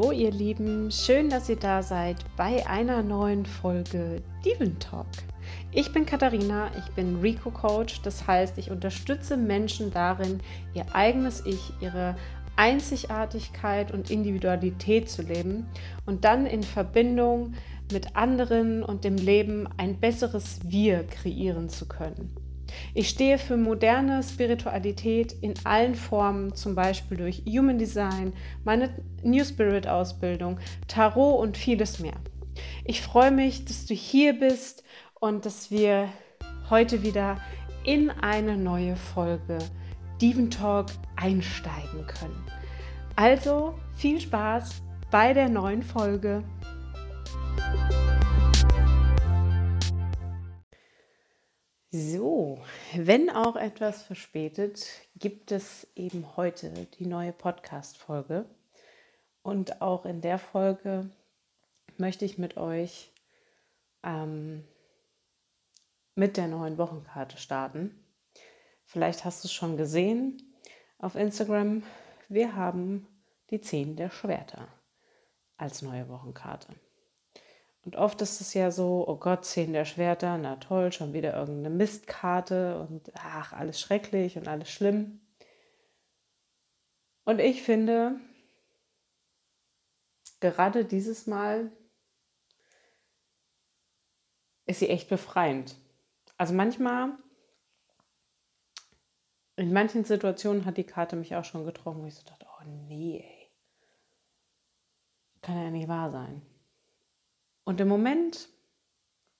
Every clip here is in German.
Hallo ihr Lieben, schön, dass ihr da seid bei einer neuen Folge Diven Talk. Ich bin Katharina, ich bin Rico Coach, das heißt, ich unterstütze Menschen darin, ihr eigenes Ich, ihre Einzigartigkeit und Individualität zu leben und dann in Verbindung mit anderen und dem Leben ein besseres Wir kreieren zu können. Ich stehe für moderne Spiritualität in allen Formen, zum Beispiel durch Human Design, meine New Spirit Ausbildung, Tarot und vieles mehr. Ich freue mich, dass du hier bist und dass wir heute wieder in eine neue Folge Diven Talk einsteigen können. Also viel Spaß bei der neuen Folge. So, wenn auch etwas verspätet, gibt es eben heute die neue Podcast-Folge. Und auch in der Folge möchte ich mit euch ähm, mit der neuen Wochenkarte starten. Vielleicht hast du es schon gesehen auf Instagram. Wir haben die 10 der Schwerter als neue Wochenkarte. Und oft ist es ja so, oh Gott, zehn der Schwerter, na toll, schon wieder irgendeine Mistkarte und ach, alles schrecklich und alles schlimm. Und ich finde, gerade dieses Mal ist sie echt befreiend. Also manchmal, in manchen Situationen hat die Karte mich auch schon getroffen, wo ich so dachte, oh nee, ey. Kann ja nicht wahr sein. Und im Moment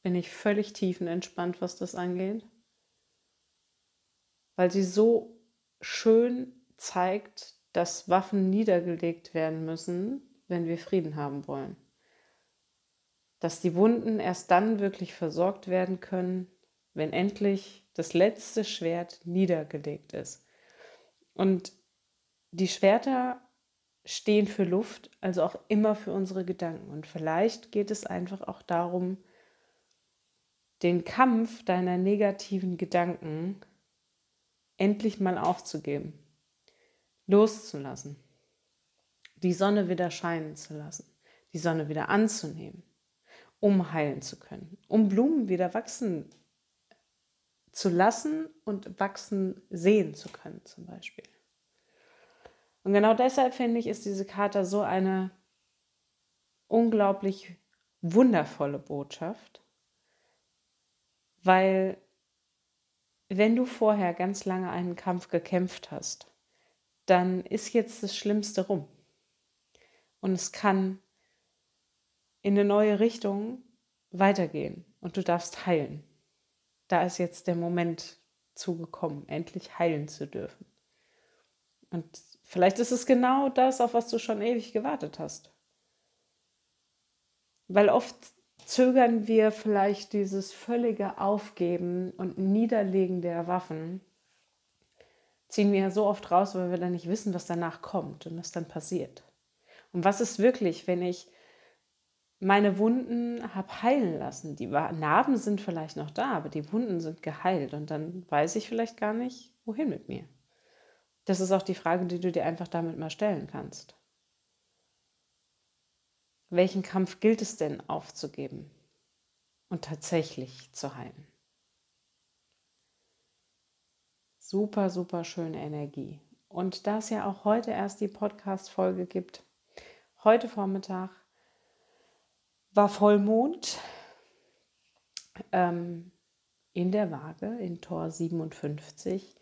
bin ich völlig tiefenentspannt, was das angeht, weil sie so schön zeigt, dass Waffen niedergelegt werden müssen, wenn wir Frieden haben wollen. Dass die Wunden erst dann wirklich versorgt werden können, wenn endlich das letzte Schwert niedergelegt ist. Und die Schwerter stehen für Luft, also auch immer für unsere Gedanken. Und vielleicht geht es einfach auch darum, den Kampf deiner negativen Gedanken endlich mal aufzugeben, loszulassen, die Sonne wieder scheinen zu lassen, die Sonne wieder anzunehmen, um heilen zu können, um Blumen wieder wachsen zu lassen und wachsen sehen zu können zum Beispiel. Und genau deshalb finde ich, ist diese Karte so eine unglaublich wundervolle Botschaft, weil wenn du vorher ganz lange einen Kampf gekämpft hast, dann ist jetzt das Schlimmste rum. Und es kann in eine neue Richtung weitergehen und du darfst heilen. Da ist jetzt der Moment zugekommen, endlich heilen zu dürfen. Und Vielleicht ist es genau das, auf was du schon ewig gewartet hast. Weil oft zögern wir vielleicht dieses völlige Aufgeben und Niederlegen der Waffen, ziehen wir ja so oft raus, weil wir dann nicht wissen, was danach kommt und was dann passiert. Und was ist wirklich, wenn ich meine Wunden habe heilen lassen? Die Narben sind vielleicht noch da, aber die Wunden sind geheilt und dann weiß ich vielleicht gar nicht, wohin mit mir. Das ist auch die Frage, die du dir einfach damit mal stellen kannst. Welchen Kampf gilt es denn aufzugeben und tatsächlich zu heilen? Super, super schöne Energie. Und da es ja auch heute erst die Podcast-Folge gibt, heute Vormittag war Vollmond ähm, in der Waage in Tor 57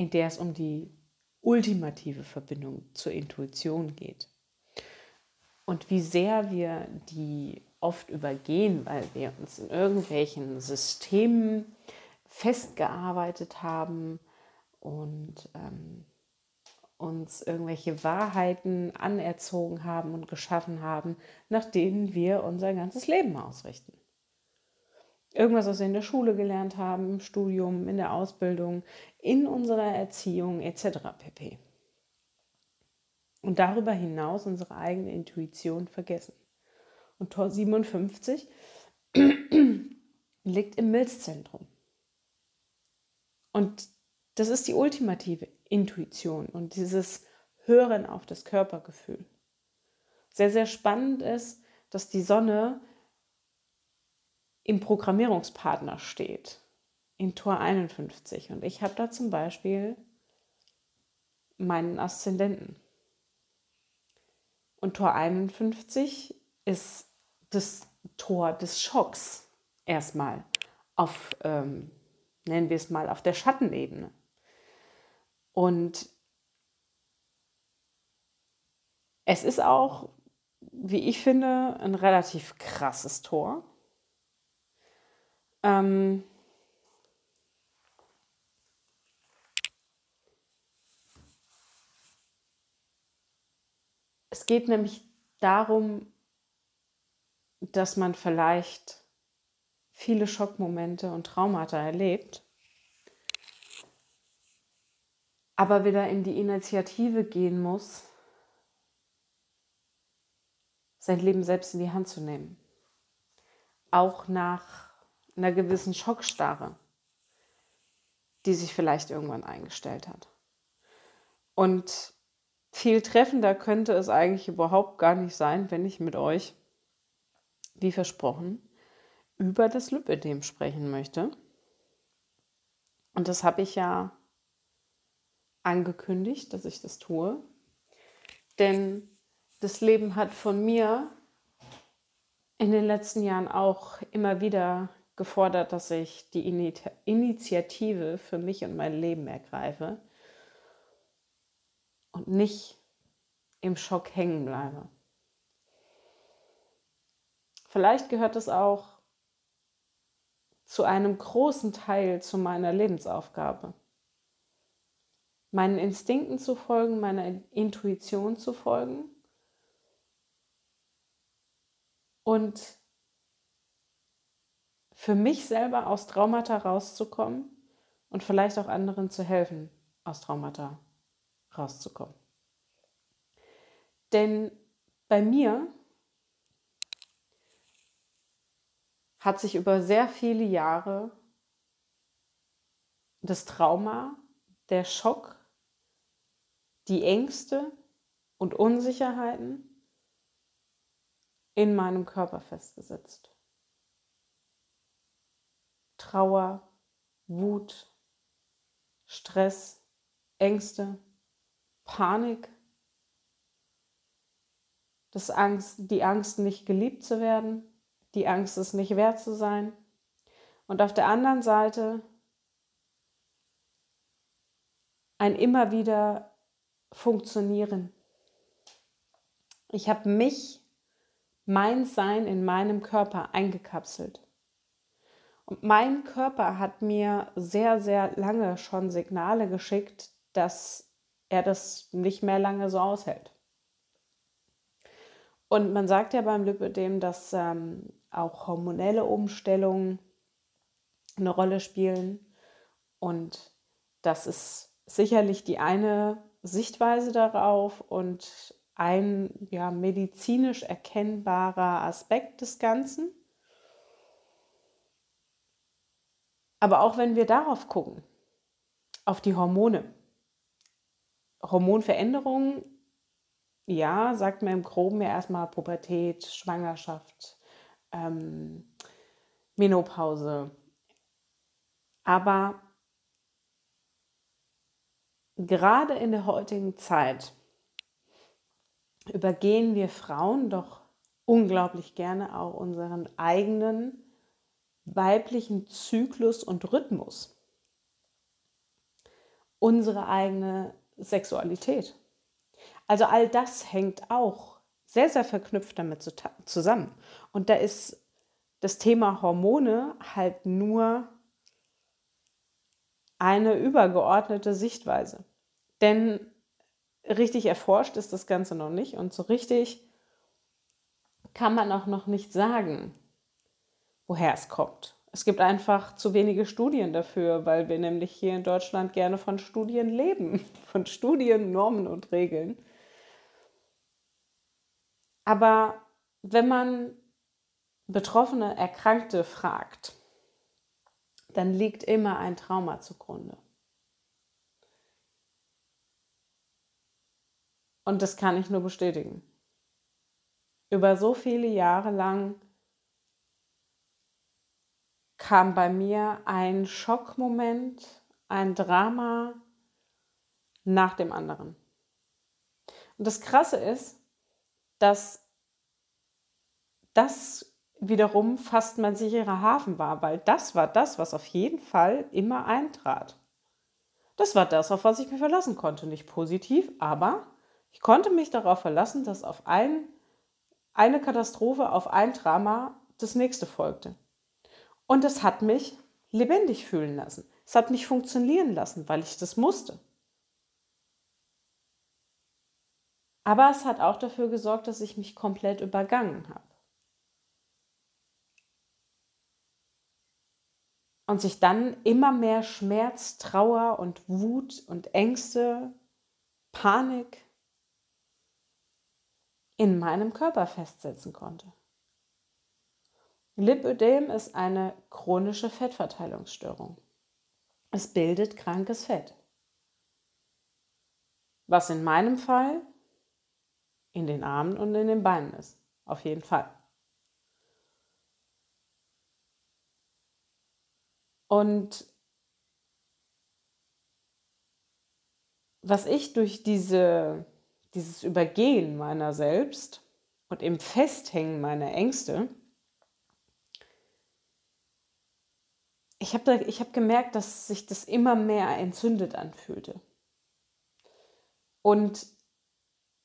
in der es um die ultimative Verbindung zur Intuition geht. Und wie sehr wir die oft übergehen, weil wir uns in irgendwelchen Systemen festgearbeitet haben und ähm, uns irgendwelche Wahrheiten anerzogen haben und geschaffen haben, nach denen wir unser ganzes Leben ausrichten irgendwas, was wir in der Schule gelernt haben, im Studium, in der Ausbildung, in unserer Erziehung etc. pp. Und darüber hinaus unsere eigene Intuition vergessen. Und Tor 57 liegt im Milzzentrum. Und das ist die ultimative Intuition und dieses Hören auf das Körpergefühl. sehr, sehr spannend ist, dass die Sonne im Programmierungspartner steht, in Tor 51. Und ich habe da zum Beispiel meinen Aszendenten. Und Tor 51 ist das Tor des Schocks erstmal auf, ähm, nennen wir es mal, auf der Schattenebene. Und es ist auch, wie ich finde, ein relativ krasses Tor. Ähm, es geht nämlich darum, dass man vielleicht viele Schockmomente und Traumata erlebt, aber wieder in die Initiative gehen muss, sein Leben selbst in die Hand zu nehmen. Auch nach einer gewissen Schockstarre, die sich vielleicht irgendwann eingestellt hat. Und viel treffender könnte es eigentlich überhaupt gar nicht sein, wenn ich mit euch, wie versprochen, über das Lipödem sprechen möchte. Und das habe ich ja angekündigt, dass ich das tue. Denn das Leben hat von mir in den letzten Jahren auch immer wieder gefordert, dass ich die Initiative für mich und mein Leben ergreife und nicht im Schock hängen bleibe. Vielleicht gehört es auch zu einem großen Teil zu meiner Lebensaufgabe. Meinen Instinkten zu folgen, meiner Intuition zu folgen und für mich selber aus Traumata rauszukommen und vielleicht auch anderen zu helfen, aus Traumata rauszukommen. Denn bei mir hat sich über sehr viele Jahre das Trauma, der Schock, die Ängste und Unsicherheiten in meinem Körper festgesetzt. Trauer, Wut, Stress, Ängste, Panik, das Angst, die Angst, nicht geliebt zu werden, die Angst, es nicht wert zu sein. Und auf der anderen Seite ein immer wieder Funktionieren. Ich habe mich, mein Sein in meinem Körper eingekapselt. Mein Körper hat mir sehr, sehr lange schon Signale geschickt, dass er das nicht mehr lange so aushält. Und man sagt ja beim Lipödem, dass ähm, auch hormonelle Umstellungen eine Rolle spielen. Und das ist sicherlich die eine Sichtweise darauf und ein ja, medizinisch erkennbarer Aspekt des Ganzen. Aber auch wenn wir darauf gucken, auf die Hormone, Hormonveränderungen, ja, sagt man im Groben ja erstmal Pubertät, Schwangerschaft, ähm, Menopause. Aber gerade in der heutigen Zeit übergehen wir Frauen doch unglaublich gerne auch unseren eigenen weiblichen Zyklus und Rhythmus unsere eigene Sexualität. Also all das hängt auch sehr, sehr verknüpft damit zusammen. Und da ist das Thema Hormone halt nur eine übergeordnete Sichtweise. Denn richtig erforscht ist das Ganze noch nicht und so richtig kann man auch noch nicht sagen, woher es kommt. Es gibt einfach zu wenige Studien dafür, weil wir nämlich hier in Deutschland gerne von Studien leben, von Studien, Normen und Regeln. Aber wenn man Betroffene, Erkrankte fragt, dann liegt immer ein Trauma zugrunde. Und das kann ich nur bestätigen. über so viele Jahre lang kam bei mir ein Schockmoment, ein Drama nach dem anderen. Und das Krasse ist, dass das wiederum fast mein sicherer Hafen war, weil das war das, was auf jeden Fall immer eintrat. Das war das, auf was ich mich verlassen konnte. Nicht positiv, aber ich konnte mich darauf verlassen, dass auf ein, eine Katastrophe, auf ein Drama das nächste folgte. Und es hat mich lebendig fühlen lassen. Es hat mich funktionieren lassen, weil ich das musste. Aber es hat auch dafür gesorgt, dass ich mich komplett übergangen habe. Und sich dann immer mehr Schmerz, Trauer und Wut und Ängste, Panik in meinem Körper festsetzen konnte. Lipödem ist eine chronische Fettverteilungsstörung. Es bildet krankes Fett. Was in meinem Fall in den Armen und in den Beinen ist. Auf jeden Fall. Und was ich durch diese, dieses Übergehen meiner selbst und im Festhängen meiner Ängste, ich habe hab gemerkt, dass sich das immer mehr entzündet anfühlte. Und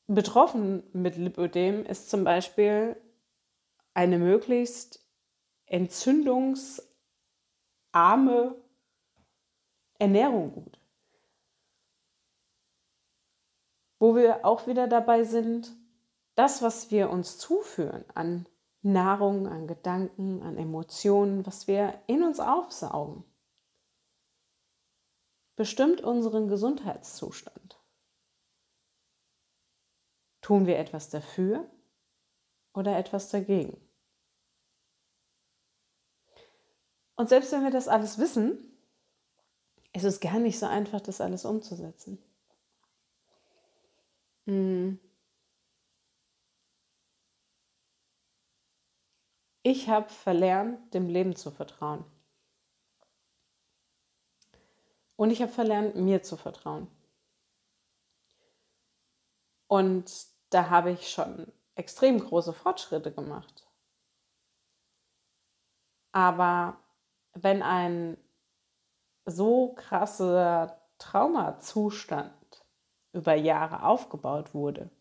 betroffen mit Lipödem ist zum Beispiel eine möglichst entzündungsarme Ernährung gut. Wo wir auch wieder dabei sind, das, was wir uns zuführen an Nahrung, an Gedanken, an Emotionen, was wir in uns aufsaugen, bestimmt unseren Gesundheitszustand. Tun wir etwas dafür oder etwas dagegen? Und selbst wenn wir das alles wissen, ist es gar nicht so einfach, das alles umzusetzen. Hm. Ich habe verlernt, dem Leben zu vertrauen. Und ich habe verlernt, mir zu vertrauen. Und da habe ich schon extrem große Fortschritte gemacht. Aber wenn ein so krasser Traumazustand über Jahre aufgebaut wurde,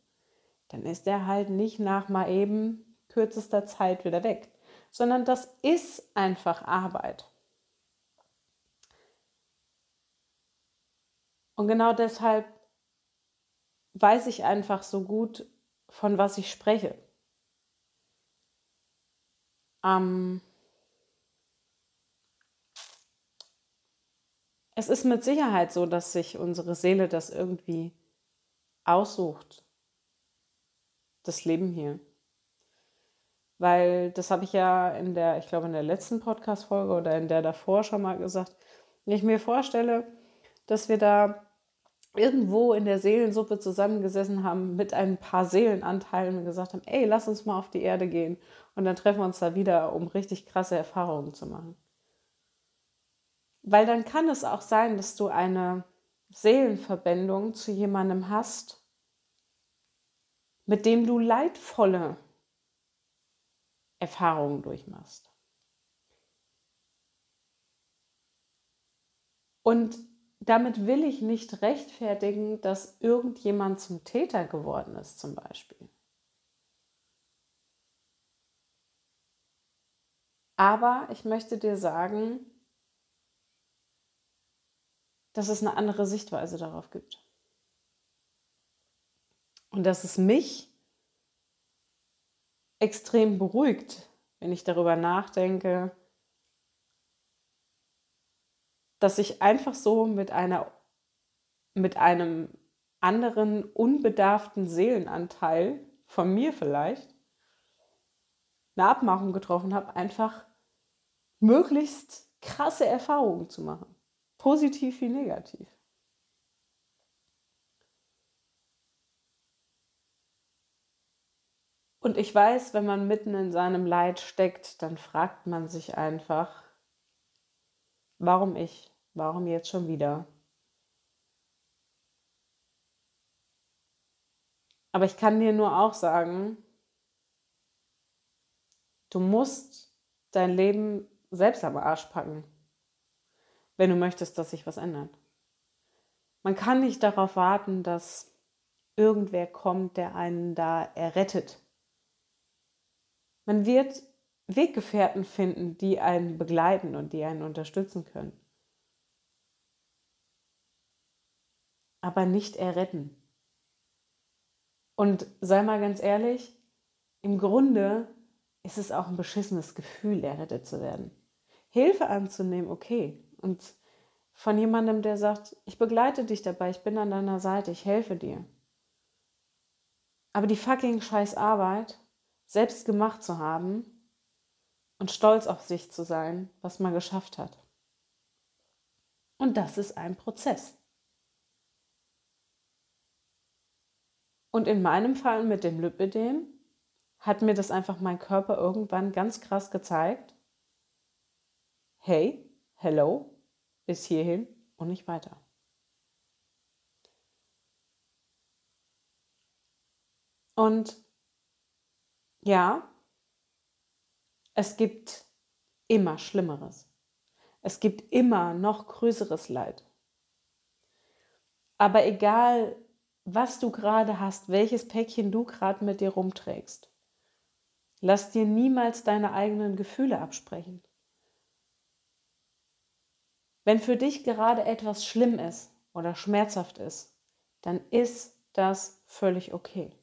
dann ist er halt nicht nach mal eben kürzester Zeit wieder weg, sondern das ist einfach Arbeit. Und genau deshalb weiß ich einfach so gut, von was ich spreche. Ähm es ist mit Sicherheit so, dass sich unsere Seele das irgendwie aussucht, das Leben hier. Weil das habe ich ja in der, ich glaube in der letzten Podcast-Folge oder in der davor schon mal gesagt, wenn ich mir vorstelle, dass wir da irgendwo in der Seelensuppe zusammengesessen haben mit ein paar Seelenanteilen und gesagt haben, ey, lass uns mal auf die Erde gehen und dann treffen wir uns da wieder, um richtig krasse Erfahrungen zu machen. Weil dann kann es auch sein, dass du eine Seelenverbindung zu jemandem hast, mit dem du leidvolle Erfahrungen durchmachst. Und damit will ich nicht rechtfertigen, dass irgendjemand zum Täter geworden ist, zum Beispiel. Aber ich möchte dir sagen, dass es eine andere Sichtweise darauf gibt. Und dass es mich extrem beruhigt, wenn ich darüber nachdenke, dass ich einfach so mit einer mit einem anderen unbedarften Seelenanteil von mir vielleicht eine Abmachung getroffen habe, einfach möglichst krasse Erfahrungen zu machen, positiv wie negativ. Und ich weiß, wenn man mitten in seinem Leid steckt, dann fragt man sich einfach, warum ich? Warum jetzt schon wieder? Aber ich kann dir nur auch sagen, du musst dein Leben selbst am Arsch packen, wenn du möchtest, dass sich was ändert. Man kann nicht darauf warten, dass irgendwer kommt, der einen da errettet. Man wird Weggefährten finden, die einen begleiten und die einen unterstützen können. Aber nicht erretten. Und sei mal ganz ehrlich, im Grunde ist es auch ein beschissenes Gefühl, errettet zu werden. Hilfe anzunehmen, okay. Und von jemandem, der sagt, ich begleite dich dabei, ich bin an deiner Seite, ich helfe dir. Aber die fucking scheiß Arbeit, selbst gemacht zu haben und stolz auf sich zu sein, was man geschafft hat. Und das ist ein Prozess. Und in meinem Fall mit dem Lipödem hat mir das einfach mein Körper irgendwann ganz krass gezeigt. Hey, hello, bis hierhin und nicht weiter. Und ja, es gibt immer Schlimmeres. Es gibt immer noch größeres Leid. Aber egal, was du gerade hast, welches Päckchen du gerade mit dir rumträgst. Lass dir niemals deine eigenen Gefühle absprechen. Wenn für dich gerade etwas schlimm ist oder schmerzhaft ist, dann ist das völlig okay.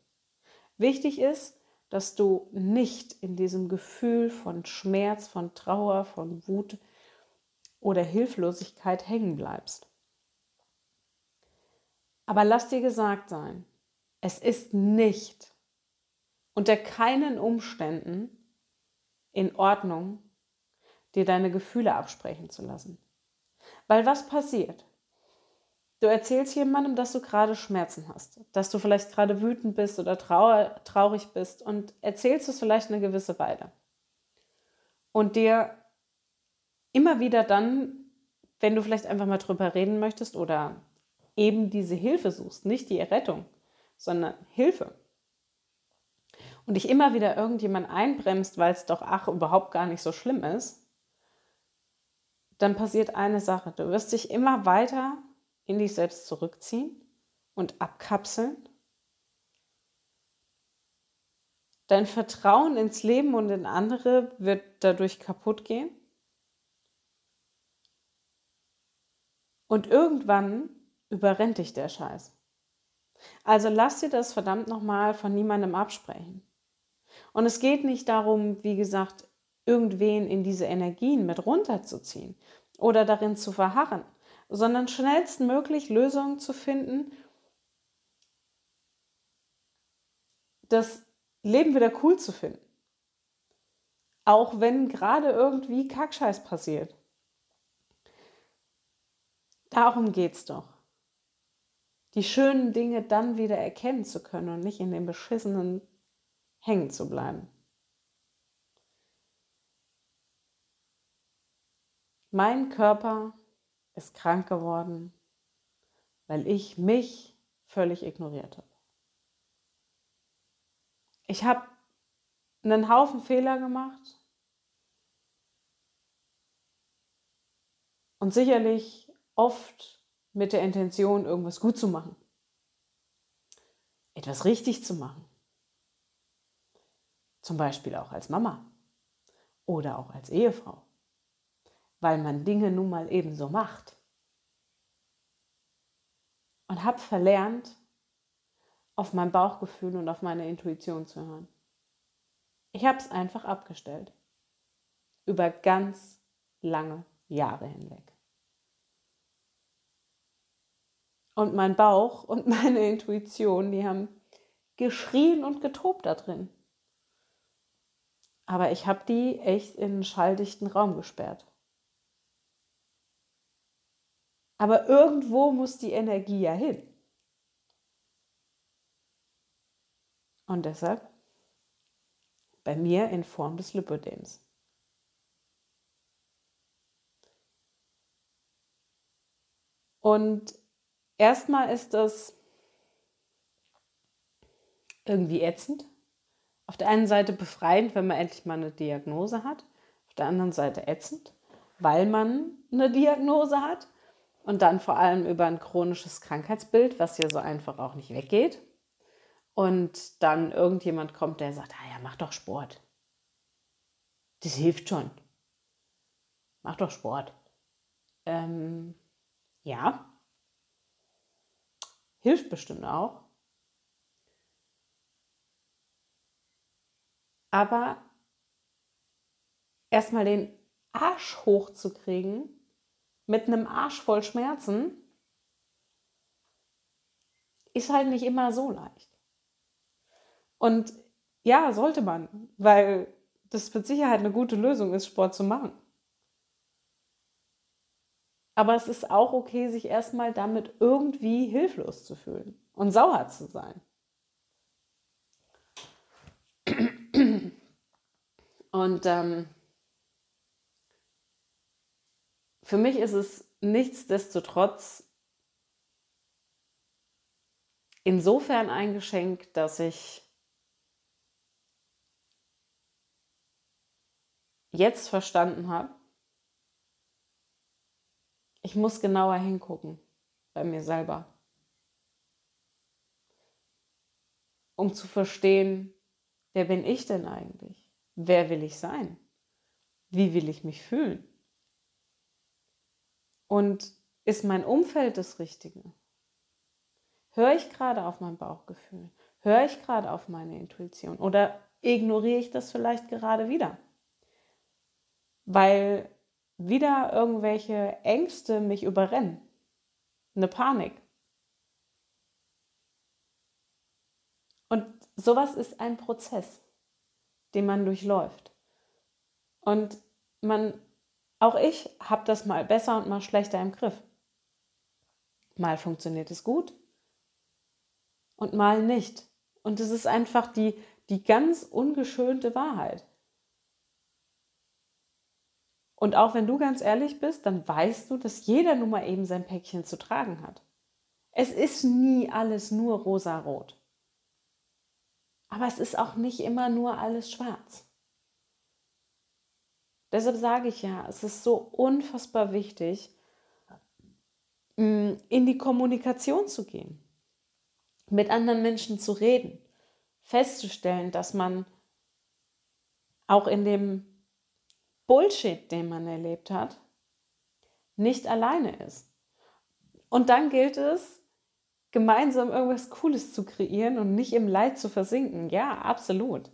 Wichtig ist, dass du nicht in diesem Gefühl von Schmerz, von Trauer, von Wut oder Hilflosigkeit hängen bleibst. Aber lass dir gesagt sein, es ist nicht unter keinen Umständen in Ordnung, dir deine Gefühle absprechen zu lassen. Weil was passiert? Du erzählst jemandem, dass du gerade Schmerzen hast, dass du vielleicht gerade wütend bist oder trauer, traurig bist und erzählst es vielleicht eine gewisse Weile. Und dir immer wieder dann, wenn du vielleicht einfach mal drüber reden möchtest oder eben diese Hilfe suchst, nicht die Errettung, sondern Hilfe. Und dich immer wieder irgendjemand einbremst, weil es doch ach überhaupt gar nicht so schlimm ist, dann passiert eine Sache. Du wirst dich immer weiter in dich selbst zurückziehen und abkapseln. Dein Vertrauen ins Leben und in andere wird dadurch kaputt gehen. Und irgendwann überrennt dich der Scheiß. Also lass dir das verdammt nochmal von niemandem absprechen. Und es geht nicht darum, wie gesagt, irgendwen in diese Energien mit runterzuziehen oder darin zu verharren, sondern schnellstmöglich Lösungen zu finden, das Leben wieder cool zu finden. Auch wenn gerade irgendwie Kackscheiß passiert. Darum geht's doch die schönen Dinge dann wieder erkennen zu können und nicht in dem beschissenen hängen zu bleiben. Mein Körper ist krank geworden, weil ich mich völlig ignoriert habe. Ich habe einen Haufen Fehler gemacht und sicherlich oft mit der Intention, irgendwas gut zu machen, etwas richtig zu machen. Zum Beispiel auch als Mama oder auch als Ehefrau, weil man Dinge nun mal ebenso macht. Und habe verlernt, auf mein Bauchgefühl und auf meine Intuition zu hören. Ich habe es einfach abgestellt. Über ganz lange Jahre hinweg. Und mein Bauch und meine Intuition, die haben geschrien und getobt da drin. Aber ich habe die echt in einen schalldichten Raum gesperrt. Aber irgendwo muss die Energie ja hin. Und deshalb bei mir in Form des Lipödems. Und erstmal ist das irgendwie ätzend. Auf der einen Seite befreiend, wenn man endlich mal eine Diagnose hat. Auf der anderen Seite ätzend, weil man eine Diagnose hat. Und dann vor allem über ein chronisches Krankheitsbild, was ja so einfach auch nicht weggeht. Und dann irgendjemand kommt, der sagt, ah ja, mach doch Sport. Das hilft schon. Mach doch Sport. Ähm, ja, hilft bestimmt auch. Aber erstmal den Arsch hochzukriegen mit einem Arsch voll Schmerzen, ist halt nicht immer so leicht. Und ja, sollte man, weil das mit Sicherheit eine gute Lösung ist, Sport zu machen. Aber es ist auch okay, sich erstmal damit irgendwie hilflos zu fühlen und sauer zu sein. Und ähm, für mich ist es nichtsdestotrotz insofern ein Geschenk, dass ich jetzt verstanden habe, ich muss genauer hingucken bei mir selber, um zu verstehen, wer bin ich denn eigentlich? Wer will ich sein? Wie will ich mich fühlen? Und ist mein Umfeld das Richtige? Höre ich gerade auf mein Bauchgefühl? Höre ich gerade auf meine Intuition? Oder ignoriere ich das vielleicht gerade wieder? Weil wieder irgendwelche Ängste mich überrennen. Eine Panik. Und sowas ist ein Prozess, den man durchläuft. Und man, auch ich habe das mal besser und mal schlechter im Griff. Mal funktioniert es gut und mal nicht. Und es ist einfach die, die ganz ungeschönte Wahrheit. Und auch wenn du ganz ehrlich bist, dann weißt du, dass jeder nun mal eben sein Päckchen zu tragen hat. Es ist nie alles nur rosa-rot. Aber es ist auch nicht immer nur alles schwarz. Deshalb sage ich ja, es ist so unfassbar wichtig, mm, in die Kommunikation zu gehen, mit anderen Menschen zu reden, festzustellen, dass man auch in dem Bullshit, den man erlebt hat, nicht alleine ist. Und dann gilt es, gemeinsam irgendwas Cooles zu kreieren und nicht im Leid zu versinken. Ja, absolut.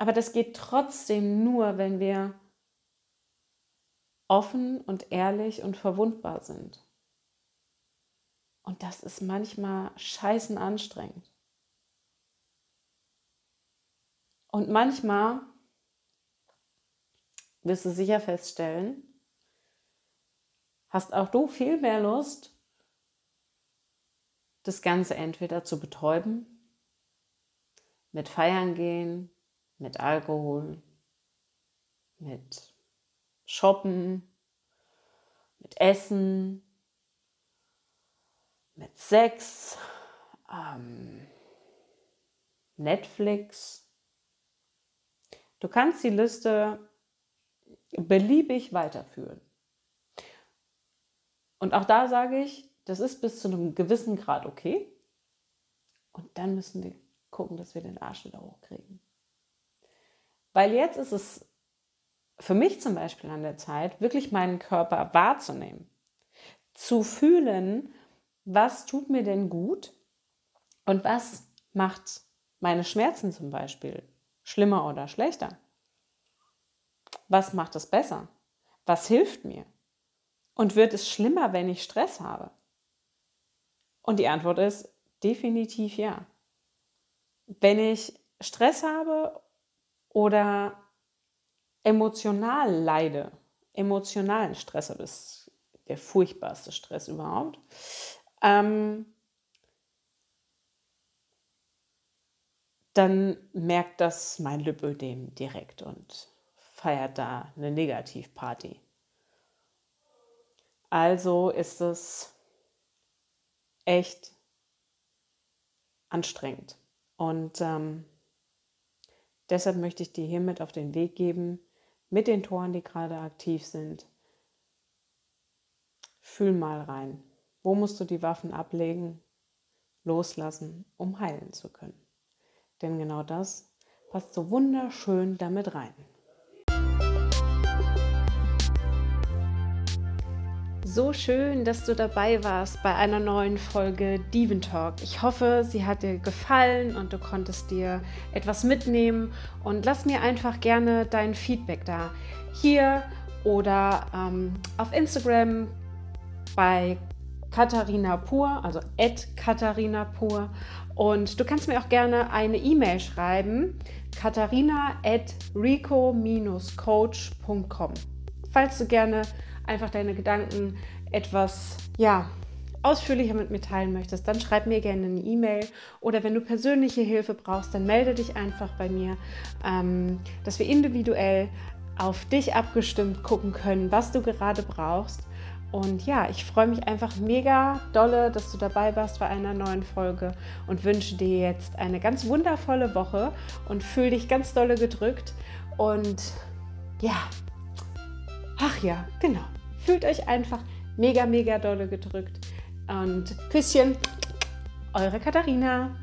Aber das geht trotzdem nur, wenn wir offen und ehrlich und verwundbar sind. Und das ist manchmal scheißen anstrengend. Und manchmal wirst du sicher feststellen, hast auch du viel mehr Lust, das Ganze entweder zu betäuben, mit Feiern gehen, mit Alkohol, mit Shoppen, mit Essen, mit Sex, ähm, Netflix, Du kannst die Liste beliebig weiterführen. Und auch da sage ich, das ist bis zu einem gewissen Grad okay. Und dann müssen wir gucken, dass wir den Arsch wieder hochkriegen. Weil jetzt ist es für mich zum Beispiel an der Zeit, wirklich meinen Körper wahrzunehmen. Zu fühlen, was tut mir denn gut und was macht meine Schmerzen zum Beispiel schlimmer oder schlechter? Was macht es besser? Was hilft mir? Und wird es schlimmer, wenn ich Stress habe? Und die Antwort ist definitiv ja. Wenn ich Stress habe oder emotional leide, emotionalen Stress, das ist der furchtbarste Stress überhaupt, ähm, dann merkt das mein Lipödem direkt und feiert da eine Negativparty. Also ist es echt anstrengend. Und ähm, deshalb möchte ich dir hiermit auf den Weg geben, mit den Toren, die gerade aktiv sind. Fühl mal rein. Wo musst du die Waffen ablegen, loslassen, um heilen zu können? Denn genau das passt so wunderschön damit rein. So schön, dass du dabei warst bei einer neuen Folge Diven Talk. Ich hoffe, sie hat dir gefallen und du konntest dir etwas mitnehmen. Und lass mir einfach gerne dein Feedback da. Hier oder ähm, auf Instagram bei Katharina Pur, also at Katharina Pur. Und du kannst mir auch gerne eine E-Mail schreiben, katharina at rico-coach.com. Falls du gerne einfach deine Gedanken etwas, ja, ausführlicher mit mir teilen möchtest, dann schreib mir gerne eine E-Mail oder wenn du persönliche Hilfe brauchst, dann melde dich einfach bei mir, ähm, dass wir individuell auf dich abgestimmt gucken können, was du gerade brauchst. Und ja, ich freue mich einfach mega dolle, dass du dabei warst bei einer neuen Folge und wünsche dir jetzt eine ganz wundervolle Woche und fühle dich ganz dolle gedrückt. Und ja, Ach ja, genau. Fühlt euch einfach mega, mega dolle gedrückt. Und Küsschen, eure Katharina.